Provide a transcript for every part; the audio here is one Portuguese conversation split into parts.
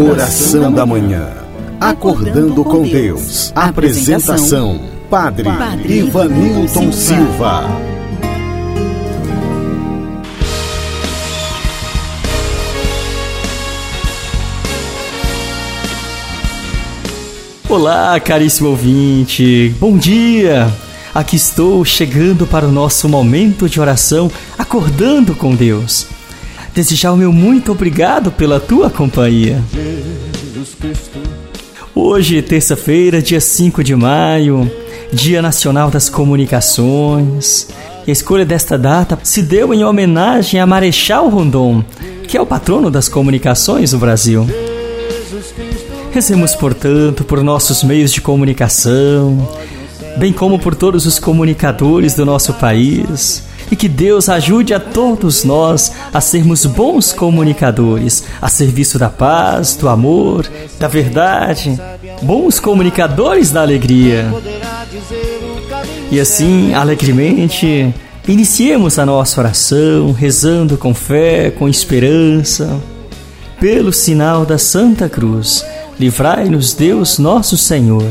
Oração da manhã. Acordando com Deus. Apresentação: Padre, Ivanilton Silva. Olá, caríssimo ouvinte. Bom dia. Aqui estou chegando para o nosso momento de oração, acordando com Deus desejar o meu muito obrigado pela tua companhia. Hoje, terça-feira, dia 5 de maio, Dia Nacional das Comunicações. E a escolha desta data se deu em homenagem a Marechal Rondon, que é o patrono das comunicações do Brasil. Rezemos, portanto, por nossos meios de comunicação, bem como por todos os comunicadores do nosso país e que Deus ajude a todos nós a sermos bons comunicadores, a serviço da paz, do amor, da verdade, bons comunicadores da alegria. E assim, alegremente, iniciemos a nossa oração, rezando com fé, com esperança. Pelo sinal da Santa Cruz, livrai-nos Deus nosso Senhor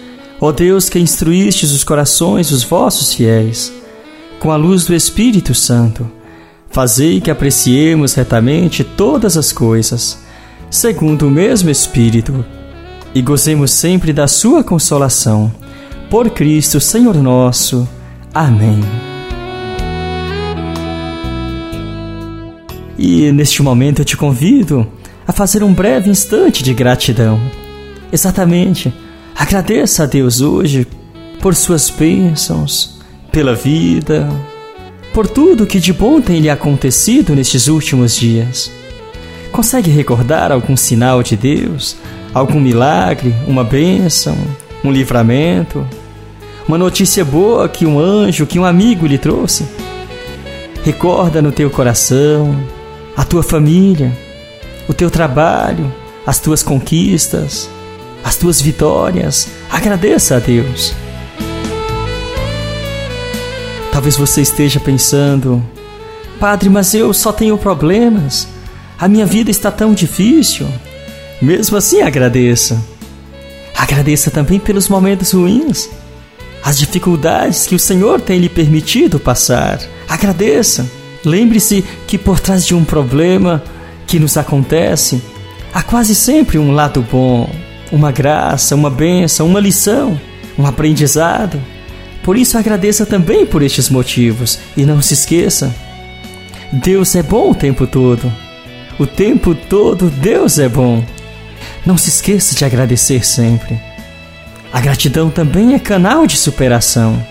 ó Deus que instruístes os corações dos vossos fiéis, com a luz do Espírito Santo Fazei que apreciemos retamente todas as coisas, segundo o mesmo Espírito, e gozemos sempre da Sua consolação. Por Cristo, Senhor nosso. Amém. E neste momento eu te convido a fazer um breve instante de gratidão. Exatamente. Agradeça a Deus hoje por suas bênçãos, pela vida, por tudo que de bom tem lhe acontecido nestes últimos dias. Consegue recordar algum sinal de Deus? Algum milagre, uma bênção, um livramento? Uma notícia boa que um anjo, que um amigo lhe trouxe? Recorda no teu coração a tua família, o teu trabalho, as tuas conquistas, as tuas vitórias. Agradeça a Deus. Talvez você esteja pensando: Padre, mas eu só tenho problemas. A minha vida está tão difícil. Mesmo assim, agradeça. Agradeça também pelos momentos ruins, as dificuldades que o Senhor tem lhe permitido passar. Agradeça. Lembre-se que por trás de um problema que nos acontece, há quase sempre um lado bom, uma graça, uma bênção, uma lição, um aprendizado. Por isso agradeça também por estes motivos e não se esqueça: Deus é bom o tempo todo. O tempo todo Deus é bom. Não se esqueça de agradecer sempre. A gratidão também é canal de superação.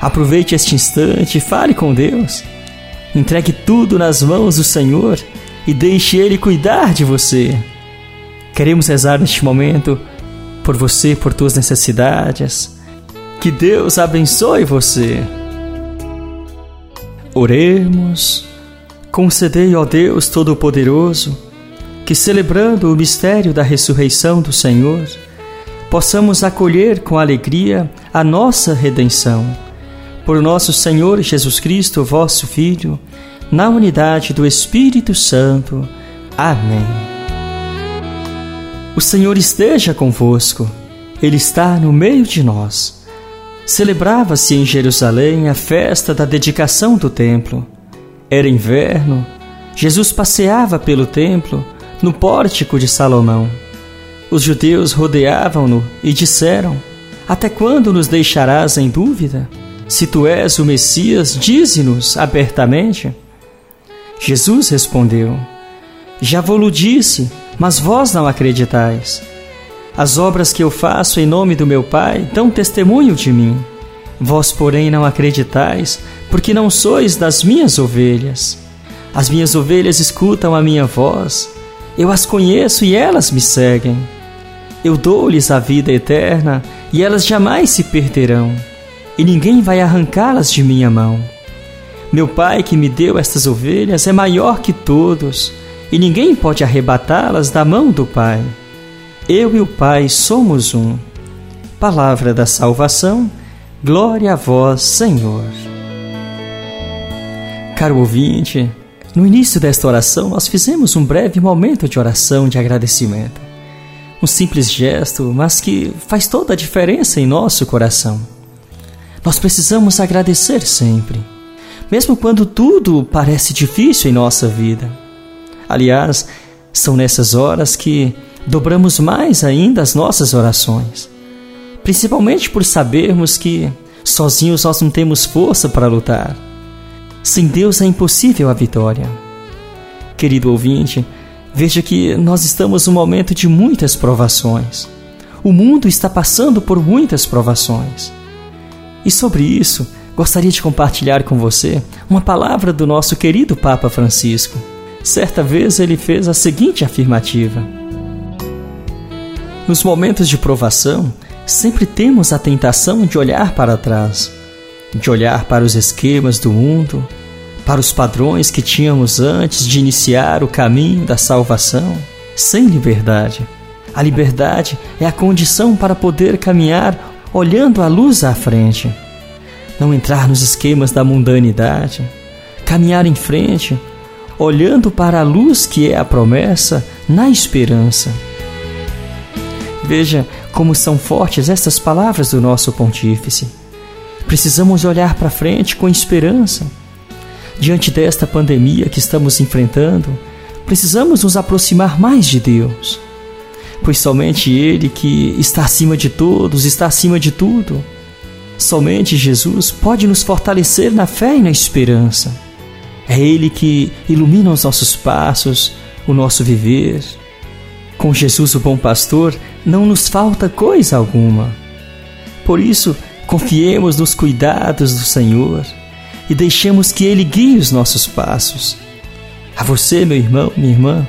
Aproveite este instante e fale com Deus. Entregue tudo nas mãos do Senhor e deixe Ele cuidar de você. Queremos rezar neste momento por você, por tuas necessidades que Deus abençoe você. Oremos. Concedei, ó Deus Todo-Poderoso, que celebrando o mistério da ressurreição do Senhor, possamos acolher com alegria a nossa redenção. Por nosso Senhor Jesus Cristo, vosso Filho, na unidade do Espírito Santo. Amém. O Senhor esteja convosco, Ele está no meio de nós celebrava-se em Jerusalém a festa da dedicação do templo. Era inverno, Jesus passeava pelo templo, no pórtico de Salomão. Os judeus rodeavam-no e disseram: Até quando nos deixarás em dúvida? Se tu és o Messias, dize-nos abertamente. Jesus respondeu: Já vou-lo disse, mas vós não acreditais. As obras que eu faço em nome do meu Pai dão testemunho de mim. Vós, porém, não acreditais, porque não sois das minhas ovelhas. As minhas ovelhas escutam a minha voz, eu as conheço e elas me seguem. eu dou-lhes a vida eterna e elas jamais se perderão, e ninguém vai arrancá-las de minha mão. Meu Pai que me deu estas ovelhas é maior que todos, e ninguém pode arrebatá-las da mão do Pai. Eu e o Pai somos um. Palavra da salvação, glória a vós, Senhor. Caro ouvinte, no início desta oração nós fizemos um breve momento de oração de agradecimento um simples gesto, mas que faz toda a diferença em nosso coração. Nós precisamos agradecer sempre, mesmo quando tudo parece difícil em nossa vida. Aliás, são nessas horas que dobramos mais ainda as nossas orações, principalmente por sabermos que sozinhos nós não temos força para lutar. Sem Deus é impossível a vitória. Querido ouvinte, Veja que nós estamos num momento de muitas provações. O mundo está passando por muitas provações. E sobre isso, gostaria de compartilhar com você uma palavra do nosso querido Papa Francisco. Certa vez ele fez a seguinte afirmativa: Nos momentos de provação, sempre temos a tentação de olhar para trás, de olhar para os esquemas do mundo, para os padrões que tínhamos antes de iniciar o caminho da salvação, sem liberdade. A liberdade é a condição para poder caminhar olhando a luz à frente, não entrar nos esquemas da mundanidade, caminhar em frente, olhando para a luz que é a promessa na esperança. Veja como são fortes estas palavras do nosso pontífice. Precisamos olhar para frente com esperança Diante desta pandemia que estamos enfrentando, precisamos nos aproximar mais de Deus, pois somente Ele que está acima de todos, está acima de tudo. Somente Jesus pode nos fortalecer na fé e na esperança. É Ele que ilumina os nossos passos, o nosso viver. Com Jesus, o bom pastor, não nos falta coisa alguma. Por isso, confiemos nos cuidados do Senhor e deixemos que Ele guie os nossos passos. A você, meu irmão, minha irmã,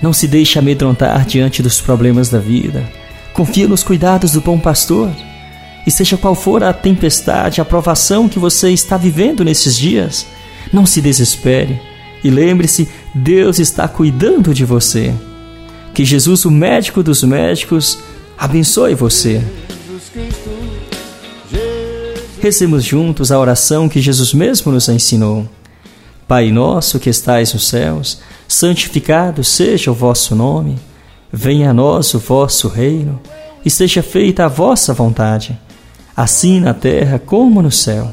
não se deixe amedrontar diante dos problemas da vida. Confie nos cuidados do bom pastor. E seja qual for a tempestade, a provação que você está vivendo nesses dias, não se desespere e lembre-se: Deus está cuidando de você. Que Jesus, o médico dos médicos, abençoe você. Rezemos juntos a oração que Jesus mesmo nos ensinou. Pai nosso que estais nos céus, santificado seja o vosso nome. Venha a nós o vosso reino e seja feita a vossa vontade, assim na terra como no céu.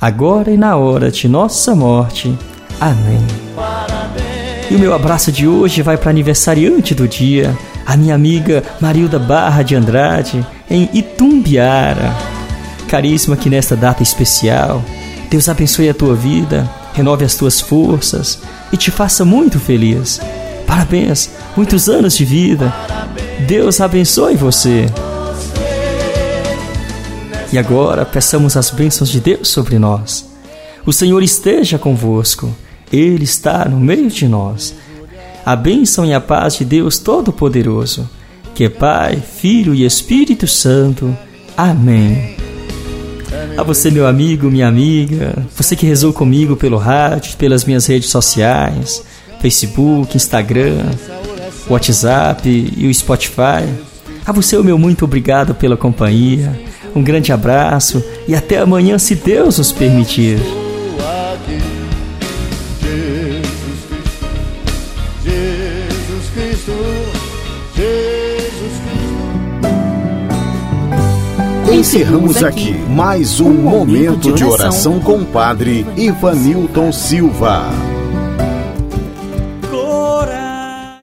agora e na hora de nossa morte. Amém. E o meu abraço de hoje vai para aniversariante do dia, a minha amiga Marilda Barra de Andrade, em Itumbiara caríssima que nesta data especial, Deus abençoe a tua vida, renove as tuas forças e te faça muito feliz. Parabéns, muitos anos de vida. Deus abençoe você. E agora peçamos as bênçãos de Deus sobre nós. O Senhor esteja convosco, Ele está no meio de nós. A bênção e a paz de Deus Todo-Poderoso, que é Pai, Filho e Espírito Santo. Amém. A você, meu amigo, minha amiga, você que rezou comigo pelo rádio, pelas minhas redes sociais, Facebook, Instagram, WhatsApp e o Spotify. A você, o meu muito obrigado pela companhia. Um grande abraço e até amanhã, se Deus nos permitir. Encerramos aqui mais um momento de oração com o Padre Ivanilton Silva.